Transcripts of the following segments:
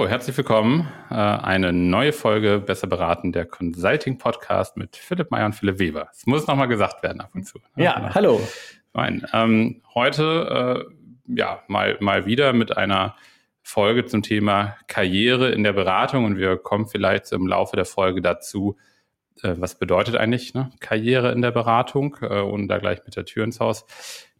Oh, herzlich willkommen. Äh, eine neue Folge Besser beraten, der Consulting Podcast mit Philipp Meyer und Philipp Weber. Es muss nochmal gesagt werden ab und zu. Ne? Ja, ja. hallo. Fein. Ähm, heute äh, ja mal, mal wieder mit einer Folge zum Thema Karriere in der Beratung und wir kommen vielleicht im Laufe der Folge dazu, äh, was bedeutet eigentlich ne? Karriere in der Beratung äh, und da gleich mit der Tür ins Haus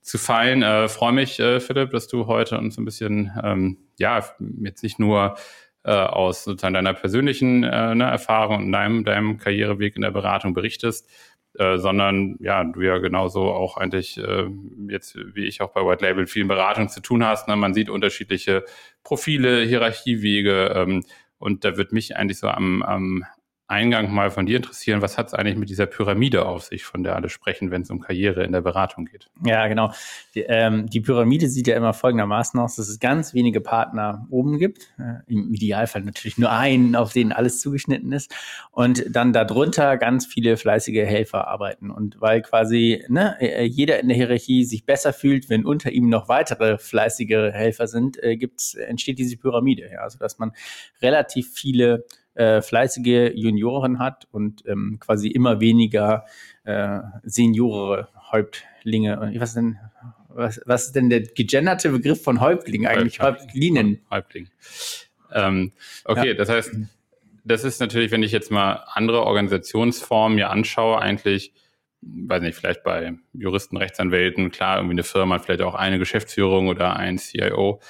zu fallen. Äh, Freue mich, äh, Philipp, dass du heute uns ein bisschen, ähm, ja, jetzt nicht nur äh, aus sozusagen deiner persönlichen äh, ne, Erfahrung und deinem, deinem Karriereweg in der Beratung berichtest, äh, sondern ja, du ja genauso auch eigentlich äh, jetzt wie ich auch bei White Label vielen Beratungen zu tun hast. Ne? Man sieht unterschiedliche Profile, Hierarchiewege ähm, und da wird mich eigentlich so am, am Eingang mal von dir interessieren, was hat es eigentlich mit dieser Pyramide auf sich, von der alle sprechen, wenn es um Karriere in der Beratung geht? Ja, genau. Die, ähm, die, Pyramide sieht ja immer folgendermaßen aus, dass es ganz wenige Partner oben gibt. Äh, Im Idealfall natürlich nur einen, auf den alles zugeschnitten ist. Und dann darunter ganz viele fleißige Helfer arbeiten. Und weil quasi ne, äh, jeder in der Hierarchie sich besser fühlt, wenn unter ihm noch weitere fleißige Helfer sind, äh, gibt's, entsteht diese Pyramide. Ja? Also dass man relativ viele äh, fleißige Junioren hat und ähm, quasi immer weniger äh, Seniore Häuptlinge. Was ist denn, was, was ist denn der gegenderte Begriff von Häuptling eigentlich? Häuptlingen. Häuptling. Ähm, okay, ja. das heißt, das ist natürlich, wenn ich jetzt mal andere Organisationsformen mir anschaue, eigentlich, weiß nicht, vielleicht bei Juristen, Rechtsanwälten, klar, irgendwie eine Firma, vielleicht auch eine Geschäftsführung oder ein CIO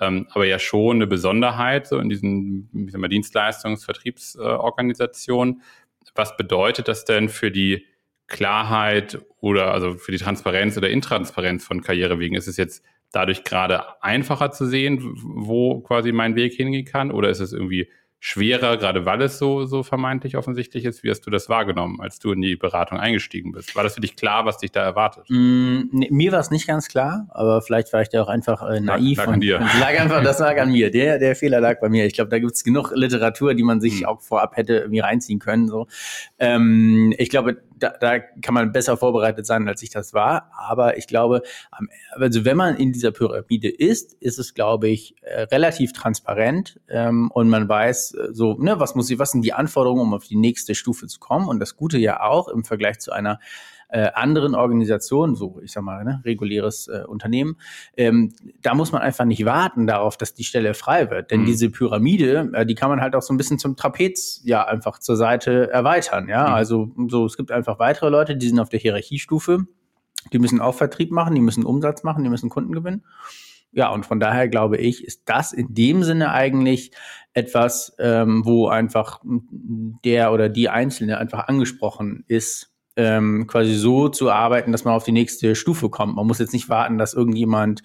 ähm, aber ja schon eine Besonderheit so in diesen wie sagen wir, Dienstleistungsvertriebsorganisationen. Was bedeutet das denn für die Klarheit oder also für die Transparenz oder Intransparenz von Karrierewegen? Ist es jetzt dadurch gerade einfacher zu sehen, wo quasi mein Weg hingehen kann? Oder ist es irgendwie schwerer, gerade weil es so, so vermeintlich offensichtlich ist? Wie hast du das wahrgenommen, als du in die Beratung eingestiegen bist? War das für dich klar, was dich da erwartet? Mm, nee, mir war es nicht ganz klar, aber vielleicht war ich da auch einfach äh, naiv. Lag, lag an dir. lag einfach, das lag an mir. Der, der Fehler lag bei mir. Ich glaube, da gibt es genug Literatur, die man sich hm. auch vorab hätte irgendwie reinziehen können. So. Ähm, ich glaube, da, da kann man besser vorbereitet sein, als ich das war. Aber ich glaube, also wenn man in dieser Pyramide ist, ist es, glaube ich, äh, relativ transparent ähm, und man weiß äh, so, ne, was muss ich, was sind die Anforderungen, um auf die nächste Stufe zu kommen. Und das Gute ja auch im Vergleich zu einer äh, anderen Organisationen, so ich sag mal, ne, reguläres äh, Unternehmen, ähm, da muss man einfach nicht warten darauf, dass die Stelle frei wird. Denn mhm. diese Pyramide, äh, die kann man halt auch so ein bisschen zum Trapez ja einfach zur Seite erweitern. Ja, mhm. also so es gibt einfach weitere Leute, die sind auf der Hierarchiestufe, die müssen auch Vertrieb machen, die müssen Umsatz machen, die müssen Kunden gewinnen. Ja, und von daher glaube ich, ist das in dem Sinne eigentlich etwas, ähm, wo einfach der oder die Einzelne einfach angesprochen ist, ähm, quasi so zu arbeiten, dass man auf die nächste Stufe kommt. Man muss jetzt nicht warten, dass irgendjemand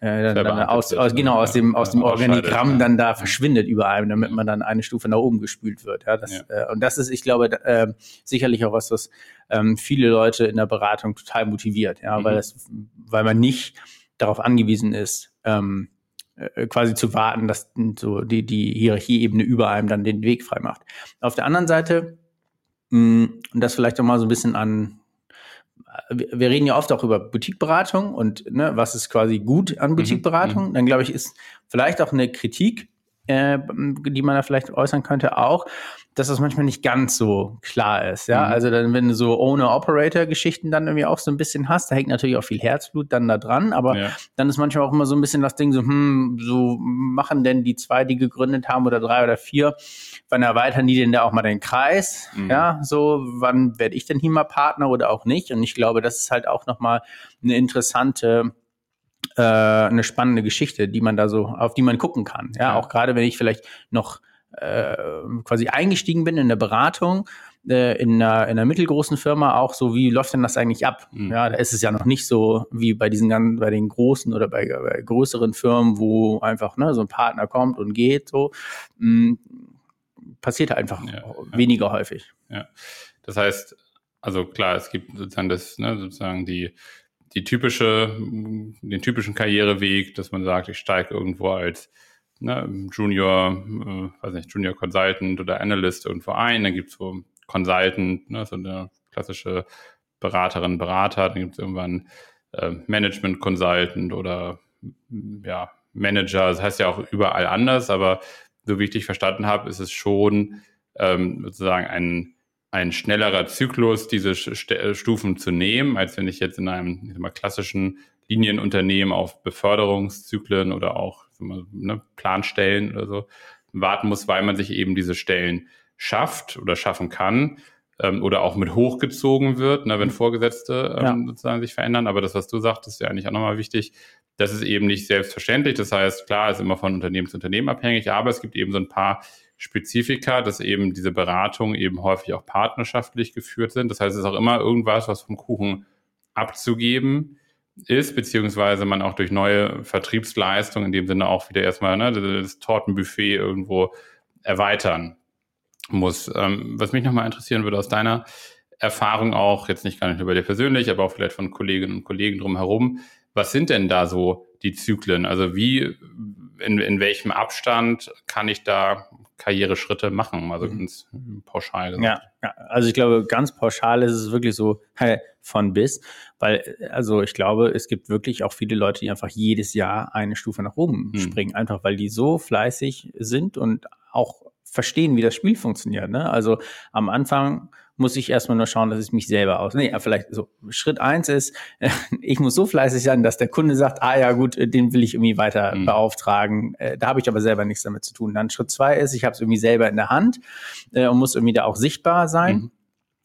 äh, dann, dann aus, aus, ne? genau aus dem aus dem Organigramm dann da verschwindet überall, damit man dann eine Stufe nach oben gespült wird. Ja, das, ja. Äh, und das ist, ich glaube, äh, sicherlich auch was, was ähm, viele Leute in der Beratung total motiviert, ja, mhm. weil das, weil man nicht darauf angewiesen ist, ähm, äh, quasi zu warten, dass so die, die Hierarchieebene über einem dann den Weg frei macht. Auf der anderen Seite und das vielleicht auch mal so ein bisschen an, wir reden ja oft auch über Boutiqueberatung und ne, was ist quasi gut an mhm, Boutiqueberatung. Mhm. Dann glaube ich, ist vielleicht auch eine Kritik, äh, die man da vielleicht äußern könnte, auch, dass das manchmal nicht ganz so klar ist. Ja, mhm. also dann, wenn du so Owner-Operator-Geschichten dann irgendwie auch so ein bisschen hast, da hängt natürlich auch viel Herzblut dann da dran, aber ja. dann ist manchmal auch immer so ein bisschen das Ding so, hm, so machen denn die zwei, die gegründet haben oder drei oder vier, wann erweitern die denn da auch mal den Kreis? Mhm. Ja, so, wann werde ich denn hier mal Partner oder auch nicht? Und ich glaube, das ist halt auch nochmal eine interessante äh, eine spannende Geschichte, die man da so, auf die man gucken kann. Ja, ja. auch gerade wenn ich vielleicht noch äh, quasi eingestiegen bin in der Beratung, äh, in, einer, in einer mittelgroßen Firma auch so, wie läuft denn das eigentlich ab? Mhm. Ja, da ist es ja noch nicht so wie bei diesen ganzen, bei den großen oder bei, bei größeren Firmen, wo einfach ne, so ein Partner kommt und geht, so. Mh, passiert einfach ja, weniger ja. häufig. Ja. Das heißt, also klar, es gibt sozusagen das, ne, sozusagen die, die typische, den typischen Karriereweg, dass man sagt, ich steige irgendwo als ne, Junior, äh, weiß nicht, Junior Consultant oder Analyst irgendwo ein, dann gibt es so Consultant, ne, so eine klassische Beraterin, Berater, dann gibt es irgendwann äh, Management Consultant oder ja, Manager, das heißt ja auch überall anders, aber so wie ich dich verstanden habe, ist es schon ähm, sozusagen ein, ein schnellerer Zyklus, diese äh, Stufen zu nehmen, als wenn ich jetzt in einem ich mal, klassischen Linienunternehmen auf Beförderungszyklen oder auch mal, ne, Planstellen oder so warten muss, weil man sich eben diese Stellen schafft oder schaffen kann ähm, oder auch mit hochgezogen wird, ne, wenn Vorgesetzte ähm, ja. sozusagen sich verändern. Aber das, was du sagtest, ist ja eigentlich auch nochmal wichtig. Das ist eben nicht selbstverständlich. Das heißt, klar, ist immer von Unternehmen zu Unternehmen abhängig, aber es gibt eben so ein paar Spezifika, dass eben diese Beratungen eben häufig auch partnerschaftlich geführt sind. Das heißt, es ist auch immer irgendwas, was vom Kuchen abzugeben ist, beziehungsweise man auch durch neue Vertriebsleistungen in dem Sinne auch wieder erstmal ne, das Tortenbuffet irgendwo erweitern muss. Ähm, was mich nochmal interessieren würde aus deiner Erfahrung auch, jetzt nicht gar nicht über dir persönlich, aber auch vielleicht von Kolleginnen und Kollegen drumherum, was sind denn da so die Zyklen? Also wie, in, in welchem Abstand kann ich da Karriereschritte machen? Also mhm. ganz pauschal gesagt. Ja, ja, also ich glaube, ganz pauschal ist es wirklich so von bis, weil also ich glaube, es gibt wirklich auch viele Leute, die einfach jedes Jahr eine Stufe nach oben mhm. springen, einfach weil die so fleißig sind und auch verstehen, wie das Spiel funktioniert. Ne? Also am Anfang muss ich erstmal nur schauen, dass ich mich selber aus. Nee, vielleicht so. Schritt eins ist, ich muss so fleißig sein, dass der Kunde sagt, ah ja gut, den will ich irgendwie weiter mhm. beauftragen. Äh, da habe ich aber selber nichts damit zu tun. Dann Schritt zwei ist, ich habe es irgendwie selber in der Hand äh, und muss irgendwie da auch sichtbar sein. Mhm.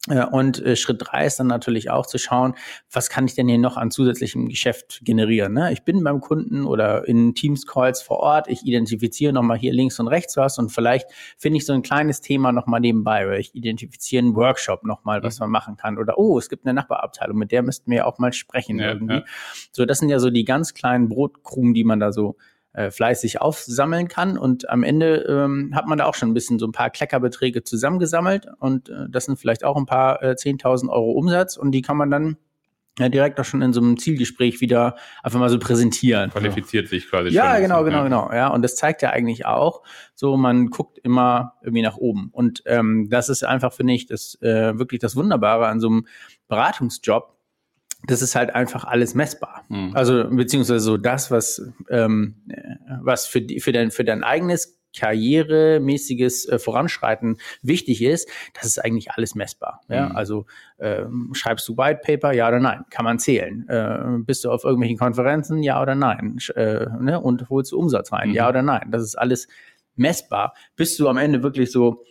Äh, und äh, Schritt drei ist dann natürlich auch zu schauen, was kann ich denn hier noch an zusätzlichem Geschäft generieren. Ne? Ich bin beim Kunden oder in Teams-Calls vor Ort, ich identifiziere nochmal hier links und rechts was und vielleicht finde ich so ein kleines Thema nochmal nebenbei, oder ich identifiziere einen Workshop nochmal, was mhm. man machen kann. Oder oh, es gibt eine Nachbarabteilung, mit der müssten wir ja auch mal sprechen ja, irgendwie. Ja. So, das sind ja so die ganz kleinen Brotkrumen, die man da so äh, fleißig aufsammeln kann. Und am Ende ähm, hat man da auch schon ein bisschen so ein paar Kleckerbeträge zusammengesammelt. Und äh, das sind vielleicht auch ein paar äh, 10.000 Euro Umsatz. Und die kann man dann ja, direkt auch schon in so einem Zielgespräch wieder einfach mal so präsentieren. Qualifiziert sich quasi. Ja, schon genau, genau, genau. Ja, und das zeigt ja eigentlich auch, so man guckt immer irgendwie nach oben. Und ähm, das ist einfach, finde ich, das äh, wirklich das Wunderbare an so einem Beratungsjob, das ist halt einfach alles messbar. Mhm. Also beziehungsweise so das, was, ähm, was für, die, für, dein, für dein eigenes karrieremäßiges äh, Voranschreiten wichtig ist, das ist eigentlich alles messbar. Ja? Mhm. Also ähm, schreibst du White Paper, ja oder nein? Kann man zählen. Äh, bist du auf irgendwelchen Konferenzen, ja oder nein? Äh, ne? Und holst du Umsatz rein, mhm. ja oder nein? Das ist alles messbar. Bist du am Ende wirklich so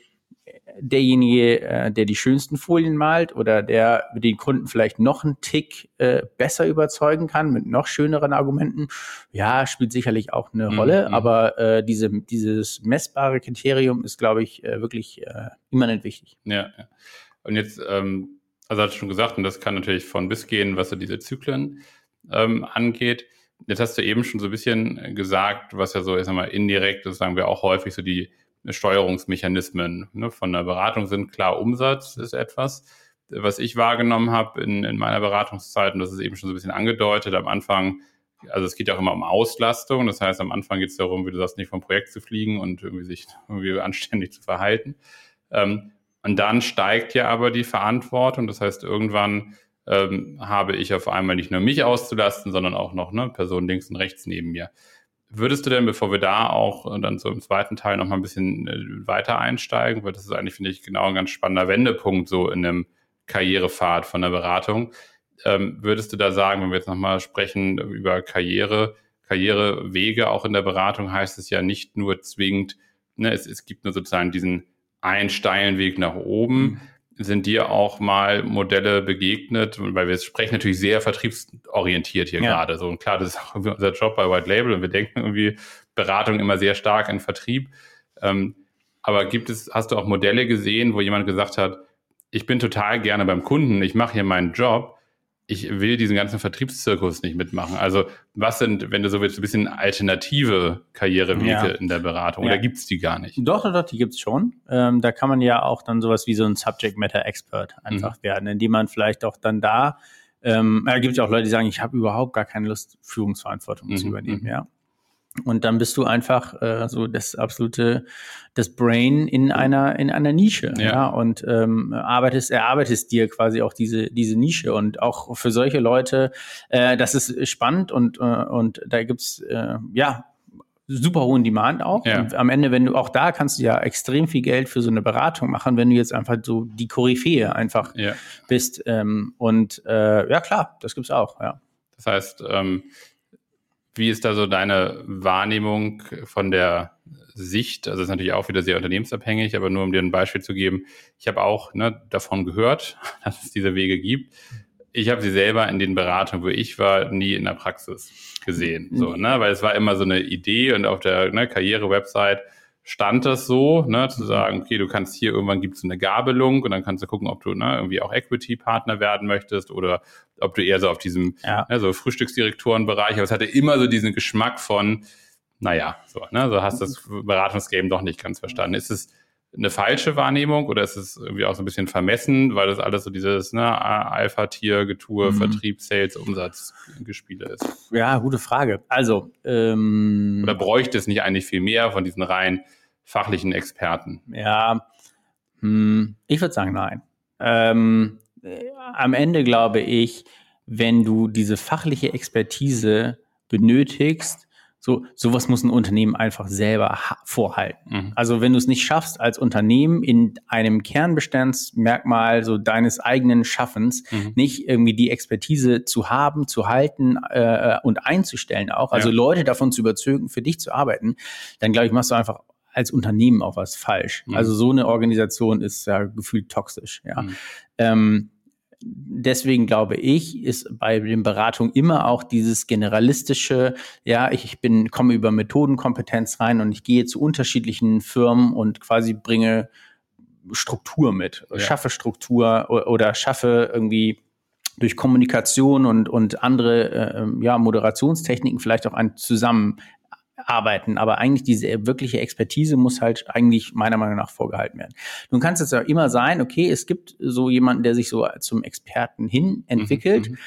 derjenige, äh, der die schönsten Folien malt oder der den Kunden vielleicht noch einen Tick äh, besser überzeugen kann mit noch schöneren Argumenten, ja, spielt sicherlich auch eine mhm. Rolle, aber äh, diese, dieses messbare Kriterium ist, glaube ich, äh, wirklich äh, immanent wichtig. Ja, ja. Und jetzt, ähm, also hast du schon gesagt, und das kann natürlich von bis gehen, was so diese Zyklen ähm, angeht. Jetzt hast du eben schon so ein bisschen gesagt, was ja so, ich sag mal, indirekt, das sagen wir auch häufig, so die Steuerungsmechanismen ne, von der Beratung sind. Klar, Umsatz ist etwas, was ich wahrgenommen habe in, in meiner Beratungszeit, und das ist eben schon so ein bisschen angedeutet am Anfang, also es geht ja auch immer um Auslastung, das heißt, am Anfang geht es darum, wie du sagst, nicht vom Projekt zu fliegen und irgendwie sich irgendwie anständig zu verhalten. Ähm, und dann steigt ja aber die Verantwortung, das heißt, irgendwann ähm, habe ich auf einmal nicht nur mich auszulasten, sondern auch noch ne, Personen links und rechts neben mir. Würdest du denn, bevor wir da auch äh, dann so im zweiten Teil noch mal ein bisschen äh, weiter einsteigen, weil das ist eigentlich, finde ich, genau ein ganz spannender Wendepunkt so in einem Karrierepfad von der Beratung. Ähm, würdest du da sagen, wenn wir jetzt noch mal sprechen über Karriere, Karrierewege auch in der Beratung, heißt es ja nicht nur zwingend, ne, es, es gibt nur sozusagen diesen einen steilen Weg nach oben, mhm sind dir auch mal Modelle begegnet? Weil wir sprechen natürlich sehr vertriebsorientiert hier ja. gerade. So, und klar, das ist auch unser Job bei White Label und wir denken irgendwie Beratung immer sehr stark in Vertrieb. Ähm, aber gibt es, hast du auch Modelle gesehen, wo jemand gesagt hat, ich bin total gerne beim Kunden, ich mache hier meinen Job, ich will diesen ganzen Vertriebszirkus nicht mitmachen. Also was sind, wenn du so willst, ein bisschen alternative Karrierewege ja. in der Beratung ja. oder gibt's die gar nicht? Doch, doch, die gibt's schon. Ähm, da kann man ja auch dann sowas wie so ein Subject Matter Expert einfach mhm. werden, indem man vielleicht auch dann da, ähm, da gibt es auch Leute, die sagen, ich habe überhaupt gar keine Lust, Führungsverantwortung mhm. zu übernehmen, mhm. ja. Und dann bist du einfach äh, so das absolute, das Brain in einer in einer Nische, ja, ja? und ähm, arbeitest, erarbeitest dir quasi auch diese diese Nische und auch für solche Leute, äh, das ist spannend und äh, und da gibt's äh, ja super hohen Demand auch. Ja. Und am Ende, wenn du auch da kannst du ja extrem viel Geld für so eine Beratung machen, wenn du jetzt einfach so die Koryphäe einfach ja. bist. Ähm, und äh, ja, klar, das gibt's auch, ja. Das heißt, ähm, wie ist da so deine Wahrnehmung von der Sicht? Also ist natürlich auch wieder sehr unternehmensabhängig, aber nur um dir ein Beispiel zu geben, ich habe auch ne, davon gehört, dass es diese Wege gibt ich habe sie selber in den Beratungen, wo ich war, nie in der Praxis gesehen. So, ne? Weil es war immer so eine Idee und auf der ne, Karriere-Website stand das so, ne, zu sagen, okay, du kannst hier irgendwann gibt es eine Gabelung und dann kannst du gucken, ob du ne, irgendwie auch Equity-Partner werden möchtest oder ob du eher so auf diesem ja. ne, so Frühstücksdirektorenbereich, aber es hatte immer so diesen Geschmack von, naja, so, ne, so hast das Beratungsgame doch nicht ganz verstanden. Ist es eine falsche Wahrnehmung oder ist es irgendwie auch so ein bisschen vermessen, weil das alles so dieses ne, Alpha-Tier-Getue, mhm. Vertrieb, Sales, Umsatzgespiele ist? Ja, gute Frage. Also ähm, oder bräuchte es nicht eigentlich viel mehr von diesen rein fachlichen Experten? Ja, hm, ich würde sagen nein. Ähm, am Ende glaube ich, wenn du diese fachliche Expertise benötigst, so, sowas muss ein Unternehmen einfach selber vorhalten. Mhm. Also wenn du es nicht schaffst, als Unternehmen in einem Kernbestandsmerkmal so deines eigenen Schaffens mhm. nicht irgendwie die Expertise zu haben, zu halten äh, und einzustellen auch, also ja. Leute davon zu überzeugen, für dich zu arbeiten, dann glaube ich, machst du einfach als Unternehmen auch was falsch. Mhm. Also so eine Organisation ist ja gefühlt toxisch. Ja. Mhm. Ähm, deswegen glaube ich, ist bei den Beratungen immer auch dieses generalistische, ja, ich bin, komme über Methodenkompetenz rein und ich gehe zu unterschiedlichen Firmen und quasi bringe Struktur mit, ja. schaffe Struktur oder schaffe irgendwie durch Kommunikation und, und andere äh, ja, Moderationstechniken vielleicht auch ein Zusammen arbeiten. Aber eigentlich diese wirkliche Expertise muss halt eigentlich meiner Meinung nach vorgehalten werden. Nun kann es jetzt ja immer sein, okay, es gibt so jemanden, der sich so zum Experten hin entwickelt. Mhm, mhm.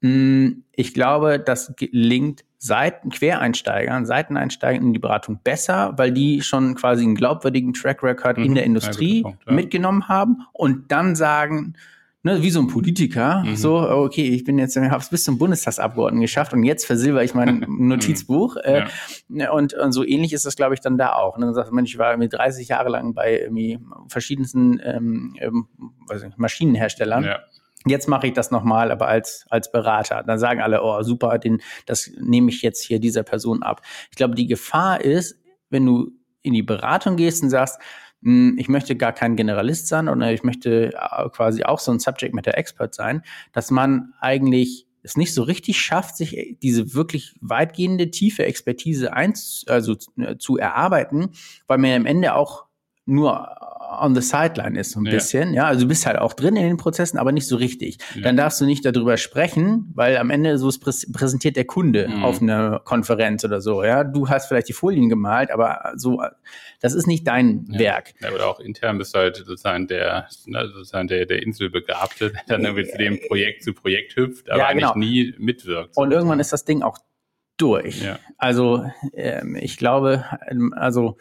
Mm, ich glaube, das gelingt Seiten, Quereinsteigern, Seiteneinsteigern in die Beratung besser, weil die schon quasi einen glaubwürdigen Track Record mhm, in der Industrie Punkt, ja. mitgenommen haben und dann sagen, ne, wie so ein Politiker, mhm. so, okay, ich bin jetzt, habe es bis zum Bundestagsabgeordneten geschafft und jetzt versilber ich mein Notizbuch. äh, ja. und, und so ähnlich ist das, glaube ich, dann da auch. Und dann sagt Mensch, ich war irgendwie 30 Jahre lang bei irgendwie verschiedensten ähm, ähm, weiß nicht, Maschinenherstellern. Ja. Jetzt mache ich das nochmal, aber als, als Berater. Dann sagen alle, oh, super, den, das nehme ich jetzt hier dieser Person ab. Ich glaube, die Gefahr ist, wenn du in die Beratung gehst und sagst, ich möchte gar kein Generalist sein oder ich möchte äh, quasi auch so ein Subject Matter Expert sein, dass man eigentlich es nicht so richtig schafft, sich äh, diese wirklich weitgehende tiefe Expertise eins, also äh, zu erarbeiten, weil man am Ende auch nur on the sideline ist, so ein ja. bisschen. Ja, also du bist halt auch drin in den Prozessen, aber nicht so richtig. Ja. Dann darfst du nicht darüber sprechen, weil am Ende so präsentiert der Kunde mhm. auf einer Konferenz oder so. Ja, du hast vielleicht die Folien gemalt, aber so, das ist nicht dein ja. Werk. Ja, oder auch intern bist du halt sozusagen der, ne, sozusagen der, der Inselbegabte, der dann irgendwie zu dem Projekt zu Projekt hüpft, aber eigentlich genau. nie mitwirkt. Und irgendwann ist das Ding auch durch. Also ähm, ich glaube, ähm, also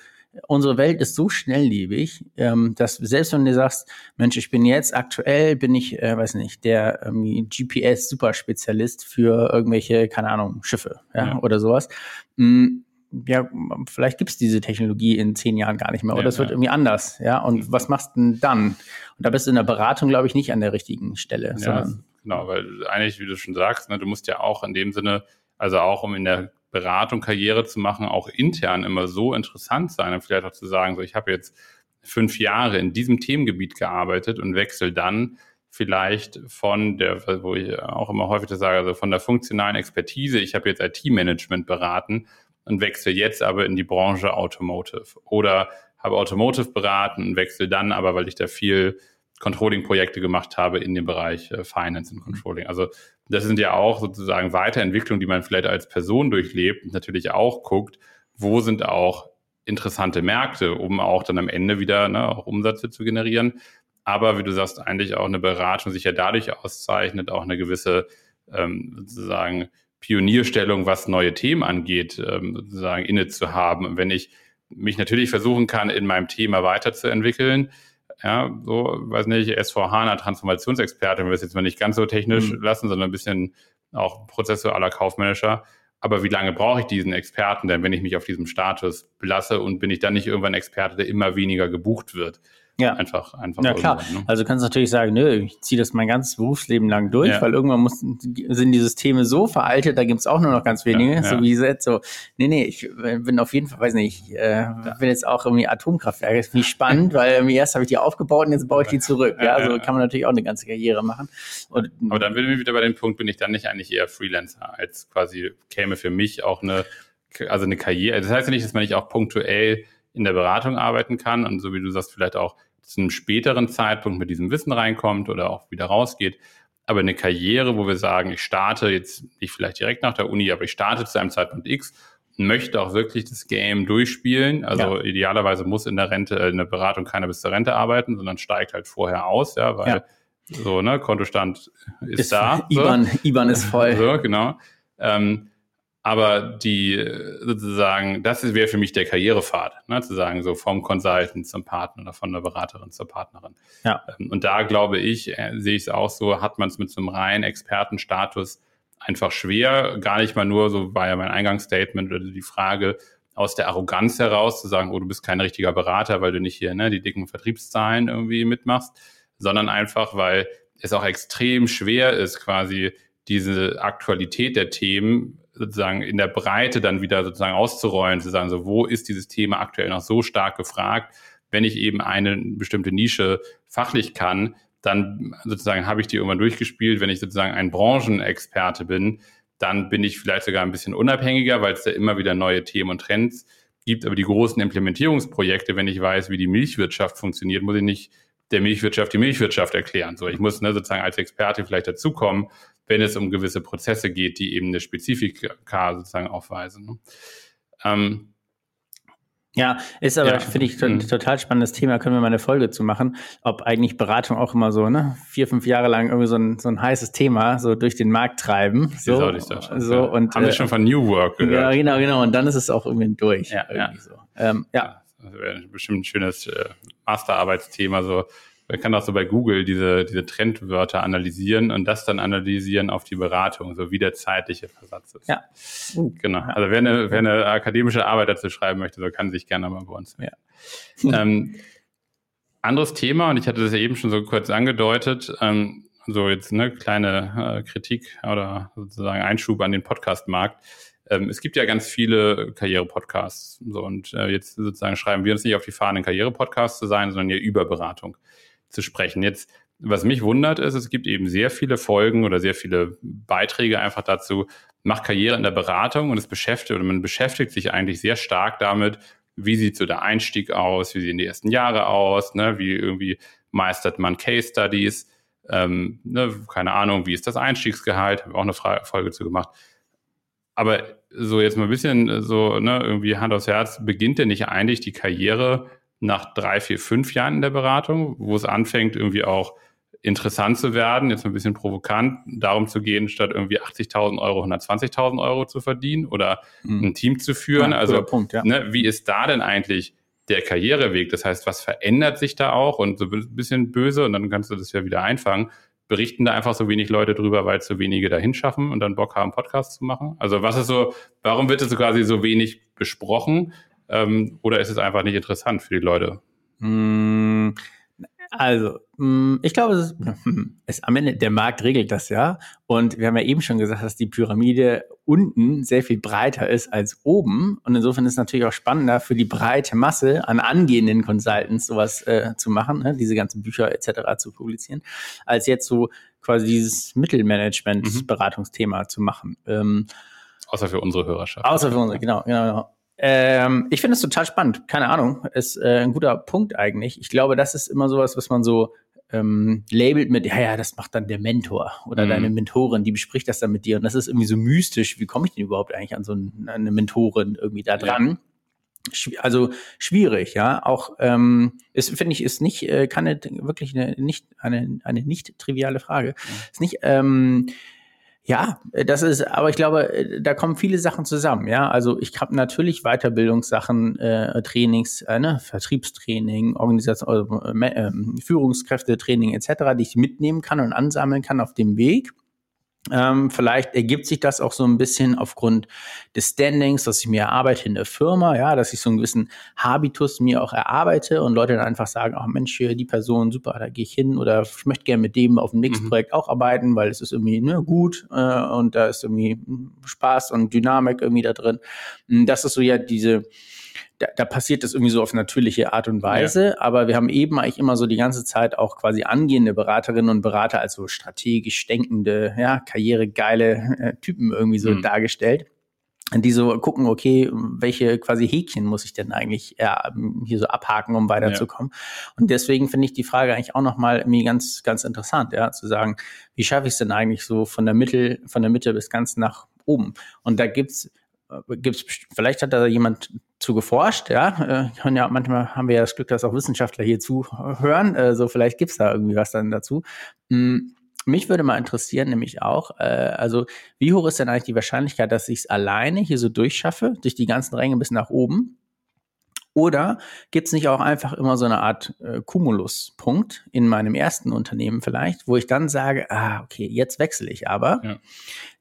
unsere Welt ist so schnelllebig, ähm, dass selbst wenn du sagst, Mensch, ich bin jetzt aktuell, bin ich, äh, weiß nicht, der ähm, GPS-Superspezialist für irgendwelche, keine Ahnung, Schiffe ja, ja. oder sowas. Mhm ja, vielleicht gibt's diese Technologie in zehn Jahren gar nicht mehr oder ja, es wird irgendwie anders, ja. Und mhm. was machst du denn dann? Und da bist du in der Beratung, glaube ich, nicht an der richtigen Stelle. Ja, genau, weil eigentlich, wie du schon sagst, ne, du musst ja auch in dem Sinne, also auch um in der Beratung, Karriere zu machen, auch intern immer so interessant sein und vielleicht auch zu sagen, so ich habe jetzt fünf Jahre in diesem Themengebiet gearbeitet und wechsle dann vielleicht von der, wo ich auch immer häufig sage, also von der funktionalen Expertise, ich habe jetzt IT-Management beraten und wechsle jetzt aber in die Branche Automotive oder habe Automotive beraten und wechsle dann aber, weil ich da viel Controlling-Projekte gemacht habe in dem Bereich äh, Finance und Controlling. Also das sind ja auch sozusagen Weiterentwicklungen, die man vielleicht als Person durchlebt und natürlich auch guckt, wo sind auch interessante Märkte, um auch dann am Ende wieder ne, auch Umsätze zu generieren. Aber wie du sagst, eigentlich auch eine Beratung sich ja dadurch auszeichnet, auch eine gewisse ähm, sozusagen Pionierstellung, was neue Themen angeht, ähm, sozusagen inne zu haben. Und wenn ich mich natürlich versuchen kann, in meinem Thema weiterzuentwickeln, ja, so, weiß nicht, S4HANA Transformationsexperte, wenn wir es jetzt mal nicht ganz so technisch mhm. lassen, sondern ein bisschen auch prozessualer Kaufmanager, Aber wie lange brauche ich diesen Experten denn, wenn ich mich auf diesem Status belasse und bin ich dann nicht irgendwann Experte, der immer weniger gebucht wird? Ja. Einfach, einfach. Ja, klar. Ne? Also du kannst natürlich sagen, nö, ich ziehe das mein ganzes Berufsleben lang durch, ja. weil irgendwann muss, sind die Systeme so veraltet, da gibt's auch nur noch ganz wenige, ja, so wie jetzt so. Nee, nee, ich bin auf jeden Fall, weiß nicht, äh, bin jetzt auch irgendwie Atomkraftwerk. Das finde ich spannend, weil irgendwie erst habe ich die aufgebaut und jetzt baue ich die zurück. Ja, also kann man natürlich auch eine ganze Karriere machen. Und, Aber dann bin ich wieder bei dem Punkt, bin ich dann nicht eigentlich eher Freelancer, als quasi käme für mich auch eine, also eine Karriere. Das heißt ja nicht, dass man nicht auch punktuell in der Beratung arbeiten kann und so wie du sagst, vielleicht auch zu einem späteren Zeitpunkt mit diesem Wissen reinkommt oder auch wieder rausgeht. Aber eine Karriere, wo wir sagen, ich starte jetzt nicht vielleicht direkt nach der Uni, aber ich starte zu einem Zeitpunkt X möchte auch wirklich das Game durchspielen. Also ja. idealerweise muss in der Rente, in der Beratung keiner bis zur Rente arbeiten, sondern steigt halt vorher aus, ja, weil ja. so, ne, Kontostand ist, ist da. IBAN, so. IBAN ist voll. So, genau. Ähm, aber die sozusagen, das wäre für mich der Karrierepfad, ne, zu sagen, so vom Consultant zum Partner oder von der Beraterin zur Partnerin. Ja. Ähm, und da glaube ich, äh, sehe ich es auch so, hat man es mit so einem reinen Expertenstatus einfach schwer. Gar nicht mal nur, so war ja mein Eingangsstatement oder die Frage, aus der Arroganz heraus zu sagen, oh, du bist kein richtiger Berater, weil du nicht hier ne, die dicken Vertriebszahlen irgendwie mitmachst, sondern einfach, weil es auch extrem schwer ist, quasi diese Aktualität der Themen sozusagen in der Breite dann wieder sozusagen auszurollen, zu sagen, so wo ist dieses Thema aktuell noch so stark gefragt, wenn ich eben eine bestimmte Nische fachlich kann, dann sozusagen habe ich die irgendwann durchgespielt. Wenn ich sozusagen ein Branchenexperte bin, dann bin ich vielleicht sogar ein bisschen unabhängiger, weil es da immer wieder neue Themen und Trends gibt. Aber die großen Implementierungsprojekte, wenn ich weiß, wie die Milchwirtschaft funktioniert, muss ich nicht der Milchwirtschaft die Milchwirtschaft erklären. So, ich muss ne, sozusagen als Experte vielleicht dazukommen, wenn es um gewisse Prozesse geht, die eben eine Spezifika sozusagen aufweisen. Ne? Ähm, ja, ist aber, ja. finde ich, ein mhm. total spannendes Thema. Können wir mal eine Folge zu machen, ob eigentlich Beratung auch immer so, ne, vier, fünf Jahre lang irgendwie so ein, so ein heißes Thema so durch den Markt treiben. So, schon, so ja. und, Haben äh, wir schon von New Work gehört. Ja, genau, genau. Und dann ist es auch irgendwie durch. Ja, ja. So. Ähm, ja. Das wäre bestimmt ein schönes äh, Masterarbeitsthema, so man kann auch so bei Google diese, diese Trendwörter analysieren und das dann analysieren auf die Beratung, so wie der zeitliche Versatz ist. Ja. Genau. Also wer eine, wer eine akademische Arbeit dazu schreiben möchte, so kann sich gerne mal bei uns melden. Ja. ähm, anderes Thema, und ich hatte das ja eben schon so kurz angedeutet, ähm, so jetzt eine kleine äh, Kritik oder sozusagen Einschub an den Podcastmarkt. Ähm, es gibt ja ganz viele Karriere-Podcasts. So, und äh, jetzt sozusagen schreiben wir uns nicht auf die Fahnen, Karriere-Podcast zu sein, sondern ja über Beratung zu sprechen. Jetzt, was mich wundert, ist, es gibt eben sehr viele Folgen oder sehr viele Beiträge einfach dazu, macht Karriere in der Beratung und es beschäftigt oder man beschäftigt sich eigentlich sehr stark damit, wie sieht so der Einstieg aus, wie sehen die ersten Jahre aus, ne, wie irgendwie meistert man Case Studies, ähm, ne, keine Ahnung, wie ist das Einstiegsgehalt, habe auch eine Frage, Folge zu gemacht. Aber so jetzt mal ein bisschen so, ne, irgendwie Hand aufs Herz, beginnt denn nicht eigentlich die Karriere nach drei, vier, fünf Jahren in der Beratung, wo es anfängt, irgendwie auch interessant zu werden, jetzt ein bisschen provokant, darum zu gehen, statt irgendwie 80.000 Euro 120.000 Euro zu verdienen oder mhm. ein Team zu führen. Ja, also, Punkt, ja. ne, wie ist da denn eigentlich der Karriereweg? Das heißt, was verändert sich da auch? Und so ein bisschen böse, und dann kannst du das ja wieder einfangen. Berichten da einfach so wenig Leute drüber, weil so wenige dahin schaffen und dann Bock haben, Podcasts zu machen? Also, was ist so, warum wird es so quasi so wenig besprochen? Ähm, oder ist es einfach nicht interessant für die Leute? Hm, also, hm, ich glaube, es ist, es, am Ende, der Markt regelt das ja. Und wir haben ja eben schon gesagt, dass die Pyramide unten sehr viel breiter ist als oben. Und insofern ist es natürlich auch spannender für die breite Masse an angehenden Consultants sowas äh, zu machen, ne? diese ganzen Bücher etc. zu publizieren, als jetzt so quasi dieses Mittelmanagement-Beratungsthema mhm. zu machen. Ähm, außer für unsere Hörerschaft. Außer für unsere, genau, genau. genau. Ähm, ich finde es total spannend. Keine Ahnung, ist äh, ein guter Punkt eigentlich. Ich glaube, das ist immer sowas, was man so ähm, labelt mit, ja, ja, das macht dann der Mentor oder mhm. deine Mentorin, die bespricht das dann mit dir. Und das ist irgendwie so mystisch. Wie komme ich denn überhaupt eigentlich an so eine Mentorin irgendwie da dran? Ja. Also schwierig, ja. Auch ähm, ist finde ich ist nicht äh, kann wirklich eine nicht eine eine nicht triviale Frage. Mhm. Ist nicht ähm, ja, das ist, aber ich glaube, äh, da kommen viele Sachen zusammen. Ja, also ich habe natürlich Weiterbildungssachen, äh, Trainings, äh, ne, Vertriebstraining, Organisation, also, äh, äh, Führungskräftetraining etc., die ich mitnehmen kann und ansammeln kann auf dem Weg. Ähm, vielleicht ergibt sich das auch so ein bisschen aufgrund des Standings, dass ich mir erarbeite in der Firma, ja, dass ich so einen gewissen Habitus mir auch erarbeite und Leute dann einfach sagen, ach Mensch, hier die Person, super, da gehe ich hin oder ich möchte gerne mit dem auf dem nächsten mhm. Projekt auch arbeiten, weil es ist irgendwie ne, gut äh, und da ist irgendwie Spaß und Dynamik irgendwie da drin. Das ist so ja diese da, da passiert das irgendwie so auf natürliche Art und Weise, ja. aber wir haben eben eigentlich immer so die ganze Zeit auch quasi angehende Beraterinnen und Berater als so strategisch denkende, ja, karrieregeile äh, Typen irgendwie so mhm. dargestellt die so gucken, okay, welche quasi Häkchen muss ich denn eigentlich äh, hier so abhaken, um weiterzukommen. Ja. Und deswegen finde ich die Frage eigentlich auch nochmal irgendwie ganz, ganz interessant, ja, zu sagen, wie schaffe ich es denn eigentlich so von der Mitte, von der Mitte bis ganz nach oben? Und da gibt's gibt's, vielleicht hat da jemand zu geforscht, ja. Äh, ja, manchmal haben wir ja das Glück, dass auch Wissenschaftler hier zuhören. Äh, so vielleicht gibt's da irgendwie was dann dazu. Hm, mich würde mal interessieren, nämlich auch, äh, also wie hoch ist denn eigentlich die Wahrscheinlichkeit, dass ich es alleine hier so durchschaffe, durch die ganzen Ränge bis nach oben? Oder gibt es nicht auch einfach immer so eine Art äh, Cumulus-Punkt in meinem ersten Unternehmen vielleicht, wo ich dann sage, ah, okay, jetzt wechsle ich aber. Ja.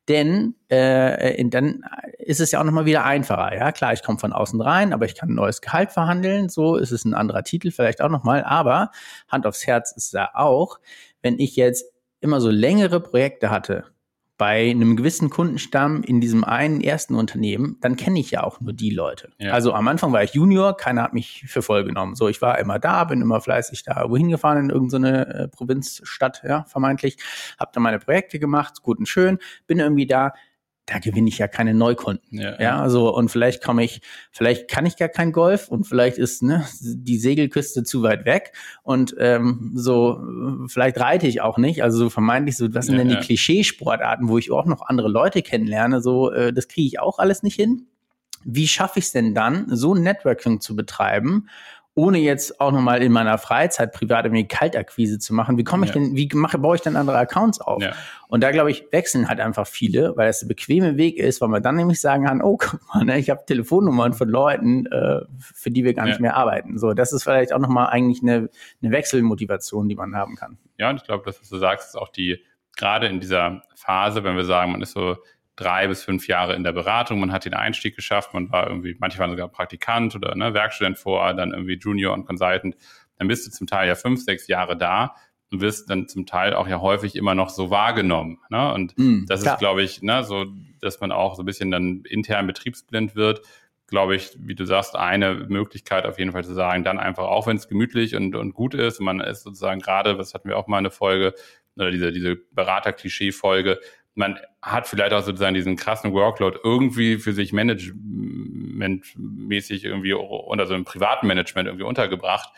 Denn äh, dann ist es ja auch nochmal wieder einfacher. Ja, klar, ich komme von außen rein, aber ich kann ein neues Gehalt verhandeln. So ist es ein anderer Titel vielleicht auch nochmal. Aber Hand aufs Herz ist da auch, wenn ich jetzt immer so längere Projekte hatte, bei einem gewissen Kundenstamm in diesem einen ersten Unternehmen, dann kenne ich ja auch nur die Leute. Ja. Also am Anfang war ich Junior, keiner hat mich für voll genommen. So, ich war immer da, bin immer fleißig da wohin gefahren in irgendeine äh, Provinzstadt, ja, vermeintlich, habe dann meine Projekte gemacht, gut und schön, bin irgendwie da, da gewinne ich ja keine Neukunden. Ja, ja, also und vielleicht komme ich, vielleicht kann ich gar kein Golf und vielleicht ist ne, die Segelküste zu weit weg und ähm, so vielleicht reite ich auch nicht. Also so vermeintlich so, was sind ja, denn die ja. Klischeesportarten, wo ich auch noch andere Leute kennenlerne? So, äh, das kriege ich auch alles nicht hin. Wie schaffe ich es denn dann, so ein Networking zu betreiben ohne jetzt auch nochmal in meiner Freizeit privat irgendwie Kaltakquise zu machen, wie komme ich ja. denn, wie mache, baue ich denn andere Accounts auf? Ja. Und da glaube ich, wechseln halt einfach viele, weil es der bequeme Weg ist, weil man dann nämlich sagen kann, oh, guck mal, ne, ich habe Telefonnummern von Leuten, äh, für die wir gar ja. nicht mehr arbeiten. So, das ist vielleicht auch nochmal eigentlich eine, eine Wechselmotivation, die man haben kann. Ja, und ich glaube, das, was du sagst, ist auch die, gerade in dieser Phase, wenn wir sagen, man ist so drei bis fünf Jahre in der Beratung. Man hat den Einstieg geschafft, man war irgendwie, manche waren sogar Praktikant oder ne, Werkstudent vor, dann irgendwie Junior und Consultant. Dann bist du zum Teil ja fünf, sechs Jahre da und wirst dann zum Teil auch ja häufig immer noch so wahrgenommen. Ne? Und mm, das klar. ist, glaube ich, ne, so, dass man auch so ein bisschen dann intern betriebsblind wird. Glaube ich, wie du sagst, eine Möglichkeit auf jeden Fall zu sagen, dann einfach, auch wenn es gemütlich und, und gut ist, man ist sozusagen gerade, was hatten wir auch mal eine Folge, oder diese, diese Berater-Klischee-Folge, man hat vielleicht auch sozusagen diesen krassen Workload irgendwie für sich managementmäßig irgendwie unter so einem privaten Management irgendwie untergebracht.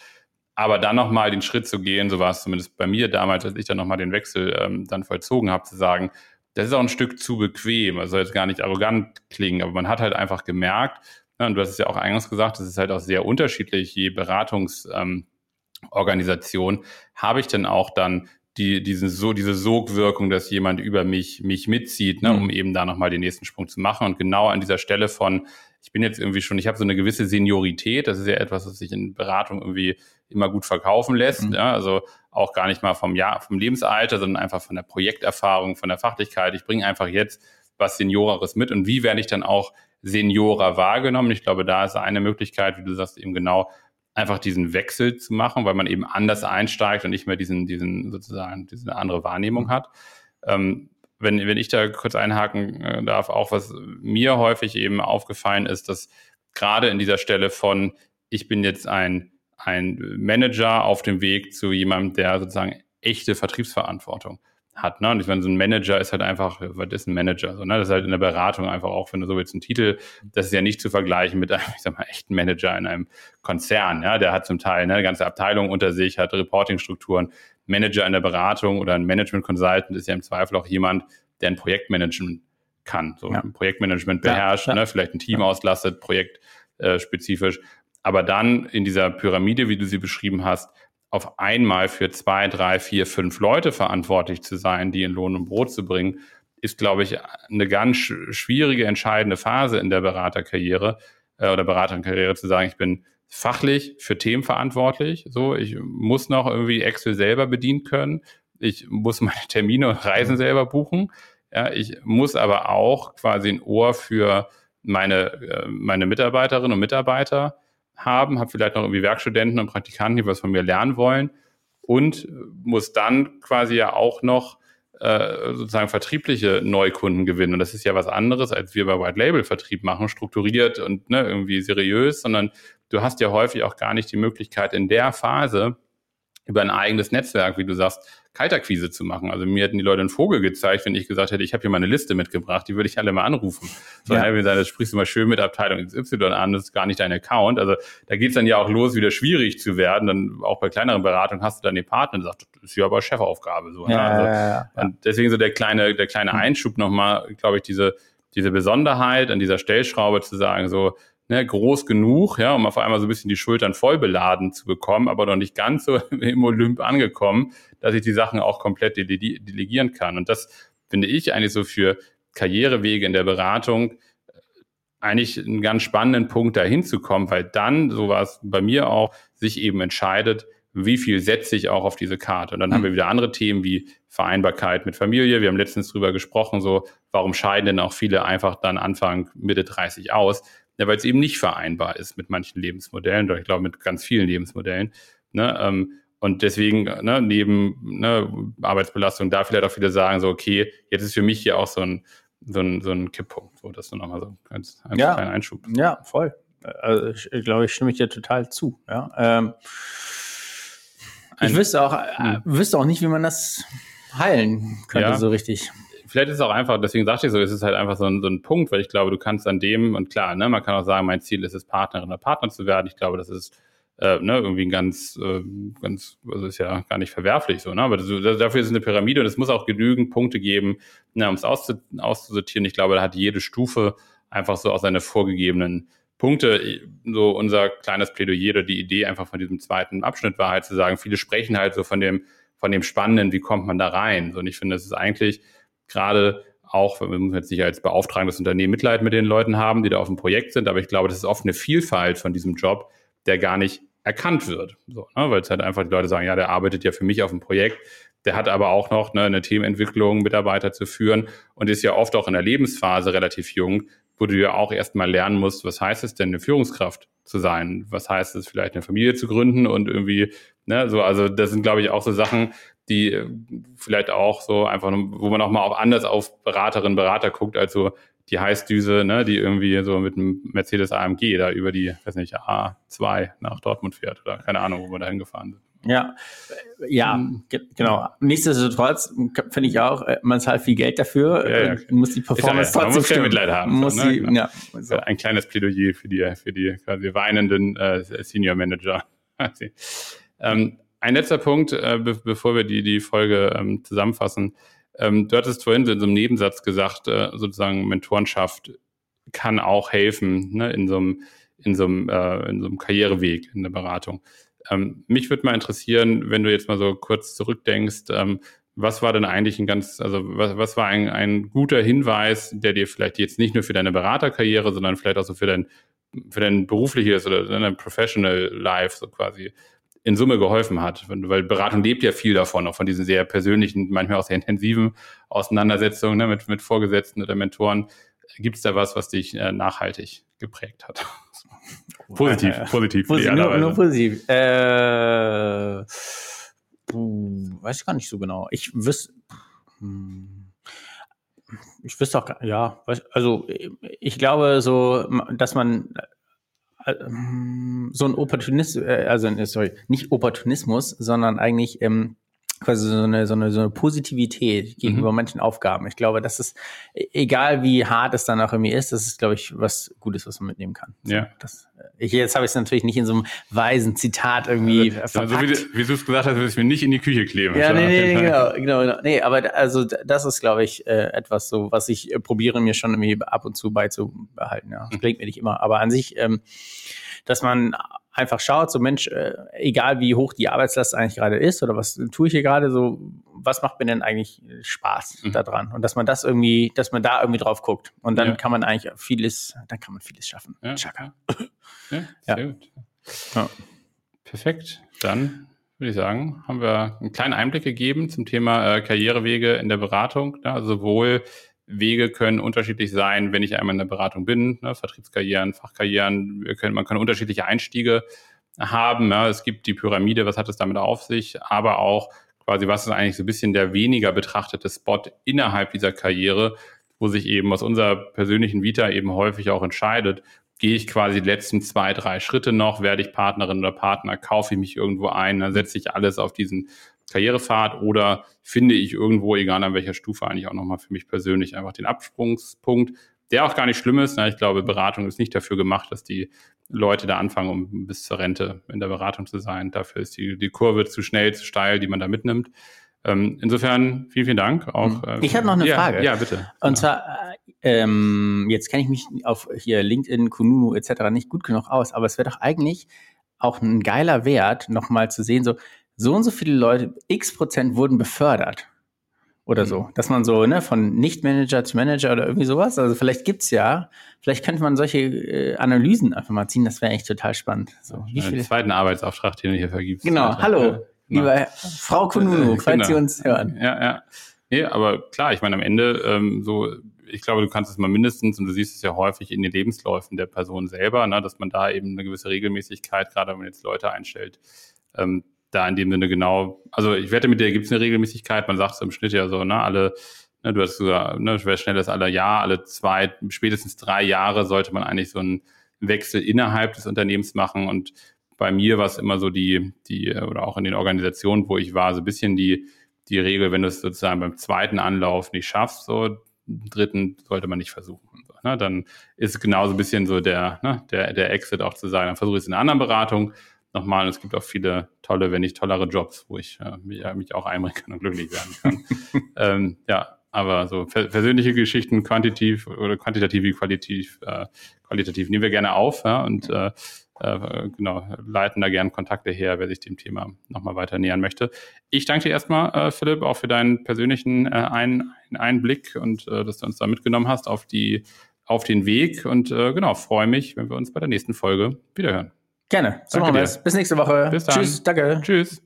Aber dann nochmal den Schritt zu gehen, so war es zumindest bei mir damals, als ich dann nochmal den Wechsel ähm, dann vollzogen habe, zu sagen, das ist auch ein Stück zu bequem. Also soll jetzt gar nicht arrogant klingen, aber man hat halt einfach gemerkt, ne, und du hast es ja auch eingangs gesagt, das ist halt auch sehr unterschiedlich, je Beratungsorganisation, ähm, habe ich denn auch dann die, diesen, so, diese Sogwirkung, dass jemand über mich, mich mitzieht, ne, mhm. um eben da nochmal den nächsten Sprung zu machen. Und genau an dieser Stelle von, ich bin jetzt irgendwie schon, ich habe so eine gewisse Seniorität, das ist ja etwas, was sich in Beratung irgendwie immer gut verkaufen lässt. Mhm. Ja, also auch gar nicht mal vom Jahr, vom Lebensalter, sondern einfach von der Projekterfahrung, von der Fachlichkeit. Ich bringe einfach jetzt was Senioreres mit und wie werde ich dann auch Seniorer wahrgenommen? Ich glaube, da ist eine Möglichkeit, wie du sagst, eben genau einfach diesen Wechsel zu machen, weil man eben anders einsteigt und nicht mehr diesen, diesen sozusagen diese andere Wahrnehmung mhm. hat. Ähm, wenn, wenn ich da kurz einhaken äh, darf, auch was mir häufig eben aufgefallen ist, dass gerade in dieser Stelle von, ich bin jetzt ein, ein Manager auf dem Weg zu jemandem, der sozusagen echte Vertriebsverantwortung hat. Ne? Und ich meine, so ein Manager ist halt einfach, was ist ein Manager? So, ne? Das ist halt in der Beratung einfach auch, wenn du so willst, ein Titel, das ist ja nicht zu vergleichen mit einem, ich sag mal, echten Manager in einem Konzern. Ja? Der hat zum Teil ne, eine ganze Abteilung unter sich, hat Reportingstrukturen. Manager in der Beratung oder ein Management Consultant ist ja im Zweifel auch jemand, der ein Projekt managen kann, so ja. ein Projektmanagement beherrscht, ja, ne? vielleicht ein Team auslastet, projektspezifisch. Aber dann in dieser Pyramide, wie du sie beschrieben hast, auf einmal für zwei, drei, vier, fünf Leute verantwortlich zu sein, die in Lohn und Brot zu bringen, ist, glaube ich, eine ganz schwierige, entscheidende Phase in der Beraterkarriere äh, oder Beraterkarriere zu sagen, ich bin fachlich für Themen verantwortlich. So, ich muss noch irgendwie Excel selber bedienen können. Ich muss meine Termine und Reisen selber buchen. Ja, ich muss aber auch quasi ein Ohr für meine, äh, meine Mitarbeiterinnen und Mitarbeiter haben, habe vielleicht noch irgendwie Werkstudenten und Praktikanten, die was von mir lernen wollen und muss dann quasi ja auch noch äh, sozusagen vertriebliche Neukunden gewinnen. Und das ist ja was anderes, als wir bei White Label Vertrieb machen, strukturiert und ne, irgendwie seriös, sondern du hast ja häufig auch gar nicht die Möglichkeit in der Phase über ein eigenes Netzwerk, wie du sagst, Kaltakquise zu machen. Also mir hätten die Leute einen Vogel gezeigt, wenn ich gesagt hätte, ich habe hier mal eine Liste mitgebracht, die würde ich alle mal anrufen. So, ja. sagen, das sprichst du mal schön mit Abteilung XY an, das ist gar nicht dein Account. Also da geht's dann ja auch los, wieder schwierig zu werden. Dann auch bei kleineren Beratungen hast du dann den Partner und sagst, das ist ja aber Chefaufgabe. So, ne? ja, ne? also, ja, Und deswegen so der kleine, der kleine hm. Einschub nochmal, glaube ich, diese, diese Besonderheit an dieser Stellschraube zu sagen, so, ne, groß genug, ja, um auf einmal so ein bisschen die Schultern voll beladen zu bekommen, aber noch nicht ganz so im Olymp angekommen, dass ich die Sachen auch komplett delegieren kann. Und das finde ich eigentlich so für Karrierewege in der Beratung äh, eigentlich einen ganz spannenden Punkt, da hinzukommen, weil dann sowas bei mir auch sich eben entscheidet, wie viel setze ich auch auf diese Karte. Und dann mhm. haben wir wieder andere Themen wie Vereinbarkeit mit Familie. Wir haben letztens drüber gesprochen, so, warum scheiden denn auch viele einfach dann Anfang Mitte 30 aus? Ja, weil es eben nicht vereinbar ist mit manchen Lebensmodellen, oder ich glaube mit ganz vielen Lebensmodellen. Ne? Ähm, und deswegen, ne, neben ne, Arbeitsbelastung, da vielleicht auch viele sagen, so, okay, jetzt ist für mich hier auch so ein, so ein, so ein Kipppunkt. So, das nur nochmal so als, als ja, kleiner Einschub. Ja, voll. Also ich, ich glaube, ich stimme ich dir total zu. Ja. Ähm, ich wüsste auch, äh, wüsste auch nicht, wie man das heilen könnte, ja. so richtig vielleicht ist es auch einfach, deswegen sagte ich so, es ist halt einfach so ein, so ein Punkt, weil ich glaube, du kannst an dem, und klar, ne, man kann auch sagen, mein Ziel ist es, Partnerin oder Partner zu werden. Ich glaube, das ist äh, ne, irgendwie ein ganz, äh, ganz, also ist ja gar nicht verwerflich so, ne? Aber das, dafür ist eine Pyramide und es muss auch genügend Punkte geben, ne, um es auszu, auszusortieren. Ich glaube, da hat jede Stufe einfach so auch seine vorgegebenen Punkte. So unser kleines Plädoyer oder die Idee einfach von diesem zweiten Abschnitt war halt zu sagen, viele sprechen halt so von dem, von dem Spannenden, wie kommt man da rein? So, und ich finde, das ist eigentlich gerade auch, wir müssen jetzt nicht als beauftragendes Unternehmen Mitleid mit den Leuten haben, die da auf dem Projekt sind, aber ich glaube, das ist oft eine Vielfalt von diesem Job, der gar nicht erkannt wird. So, ne? Weil es halt einfach die Leute sagen, ja, der arbeitet ja für mich auf dem Projekt, der hat aber auch noch ne, eine Themenentwicklung, Mitarbeiter zu führen und ist ja oft auch in der Lebensphase relativ jung, wo du ja auch erstmal lernen musst, was heißt es denn, eine Führungskraft zu sein? Was heißt es, vielleicht eine Familie zu gründen und irgendwie, ne, so, also das sind, glaube ich, auch so Sachen, die äh, vielleicht auch so einfach, wo man auch mal auch anders auf Beraterinnen, Berater guckt, als so die Heißdüse, ne, die irgendwie so mit einem Mercedes AMG da über die, weiß nicht, A2 nach Dortmund fährt oder keine Ahnung, wo wir da hingefahren sind. Ja, ja, hm. genau. Nichtsdestotrotz finde ich auch, äh, man zahlt viel Geld dafür, ja, ja. muss die Performance ja, trotzdem man muss stimmen. Mitleid haben. Muss so, ne? die, genau. ja, so. Ein kleines Plädoyer für die, für die quasi weinenden äh, Senior Manager. ähm, ein letzter Punkt, äh, be bevor wir die, die Folge ähm, zusammenfassen. Ähm, du hattest vorhin in so einem Nebensatz gesagt, äh, sozusagen Mentorenschaft kann auch helfen ne, in so einem, in so einem, äh, in so einem Karriereweg in der Beratung. Ähm, mich würde mal interessieren, wenn du jetzt mal so kurz zurückdenkst, ähm, was war denn eigentlich ein ganz, also was, was war ein, ein guter Hinweis, der dir vielleicht jetzt nicht nur für deine Beraterkarriere, sondern vielleicht auch so für dein, für dein berufliches oder dein Professional Life so quasi in Summe geholfen hat. Weil Beratung lebt ja viel davon, auch von diesen sehr persönlichen, manchmal auch sehr intensiven Auseinandersetzungen ne, mit, mit Vorgesetzten oder Mentoren. Gibt es da was, was dich äh, nachhaltig geprägt hat? positiv, äh, positiv. Posi nur, nur, positiv. Äh, weiß ich gar nicht so genau. Ich wüsste, hm, ich wüsste auch, ja, also ich glaube so, dass man so ein Opportunismus, äh, also sorry, nicht Opportunismus, sondern eigentlich ähm, quasi so eine, so eine, so eine Positivität gegenüber mhm. manchen Aufgaben. Ich glaube, das ist, e-, egal wie hart es dann auch irgendwie ist, das ist, glaube ich, was Gutes, was man mitnehmen kann. Ja. Das, äh, ich, jetzt habe ich es natürlich nicht in so einem weisen Zitat irgendwie also, verpackt. So wie, wie du es gesagt hast, würde ich mir nicht in die Küche kleben. Ja, nee, nee, genau, genau, genau. Nee, aber also das ist, glaube ich, äh, etwas so, was ich äh, probiere mir schon irgendwie ab und zu beizubehalten. Ja. Das klingt mir nicht immer, aber an sich, ähm, dass man einfach schaut, so Mensch, äh, egal wie hoch die Arbeitslast eigentlich gerade ist oder was tue ich hier gerade, so was macht mir denn eigentlich Spaß mhm. daran? Und dass man das irgendwie, dass man da irgendwie drauf guckt. Und dann ja. kann man eigentlich vieles, dann kann man vieles schaffen. Ja. Chaka. Ja, sehr ja. gut. Ja. Perfekt. Dann würde ich sagen, haben wir einen kleinen Einblick gegeben zum Thema äh, Karrierewege in der Beratung. Ne? Also sowohl Wege können unterschiedlich sein, wenn ich einmal in der Beratung bin, ne? Vertriebskarrieren, Fachkarrieren, können, man kann unterschiedliche Einstiege haben. Ja? Es gibt die Pyramide, was hat es damit auf sich, aber auch quasi, was ist eigentlich so ein bisschen der weniger betrachtete Spot innerhalb dieser Karriere, wo sich eben aus unserer persönlichen Vita eben häufig auch entscheidet, gehe ich quasi die letzten zwei, drei Schritte noch, werde ich Partnerin oder Partner, kaufe ich mich irgendwo ein, dann setze ich alles auf diesen Karrierepfad oder finde ich irgendwo, egal an welcher Stufe, eigentlich auch nochmal für mich persönlich einfach den Absprungspunkt, der auch gar nicht schlimm ist. Ich glaube, Beratung ist nicht dafür gemacht, dass die Leute da anfangen, um bis zur Rente in der Beratung zu sein. Dafür ist die, die Kurve zu schnell, zu steil, die man da mitnimmt. Ähm, insofern vielen, vielen Dank. Auch, äh, ich habe noch eine ja, Frage. Ja, bitte. Und ja. zwar, ähm, jetzt kenne ich mich auf hier LinkedIn, Kununu etc. nicht gut genug aus, aber es wäre doch eigentlich auch ein geiler Wert, nochmal zu sehen, so, so und so viele Leute, x Prozent wurden befördert oder so. Mhm. Dass man so, ne, von Nicht-Manager zu Manager oder irgendwie sowas. Also vielleicht gibt's ja, vielleicht könnte man solche äh, Analysen einfach mal ziehen, das wäre echt total spannend. So, wie viel? Den zweiten Arbeitsauftrag, den du hier vergibst. Genau, Alter. hallo, ja, genau. lieber Frau Kununu, äh, falls genau. Sie uns hören. Ja, ja. Nee, aber klar, ich meine, am Ende ähm, so, ich glaube, du kannst es mal mindestens, und du siehst es ja häufig in den Lebensläufen der Person selber, ne, dass man da eben eine gewisse Regelmäßigkeit, gerade wenn man jetzt Leute einstellt, ähm, da in dem Sinne genau, also ich wette mit dir, gibt es eine Regelmäßigkeit, man sagt es im Schnitt ja so, ne, alle, ne, du hast gesagt, ne, wer schnell ist alle Jahr, alle zwei, spätestens drei Jahre sollte man eigentlich so einen Wechsel innerhalb des Unternehmens machen und bei mir war es immer so die, die, oder auch in den Organisationen, wo ich war, so ein bisschen die, die Regel, wenn du es sozusagen beim zweiten Anlauf nicht schaffst, so dritten sollte man nicht versuchen. So, ne? Dann ist es genauso ein bisschen so der, ne, der, der Exit auch zu sagen, dann versuche ich es in einer anderen Beratung nochmal. Und es gibt auch viele tolle, wenn nicht tollere Jobs, wo ich äh, mich, mich, auch einbringen kann und glücklich werden kann. ähm, ja, aber so persönliche Geschichten, quantitativ oder quantitativ wie qualitativ, äh, qualitativ nehmen wir gerne auf ja, und äh, äh, genau, leiten da gerne Kontakte her, wer sich dem Thema nochmal weiter nähern möchte. Ich danke dir erstmal, äh, Philipp, auch für deinen persönlichen äh, Ein Einblick und äh, dass du uns da mitgenommen hast auf die auf den Weg und äh, genau, freue mich, wenn wir uns bei der nächsten Folge wiederhören. Gerne. So machen wir es. Bis nächste Woche. Bis dann. Tschüss. Danke. Tschüss.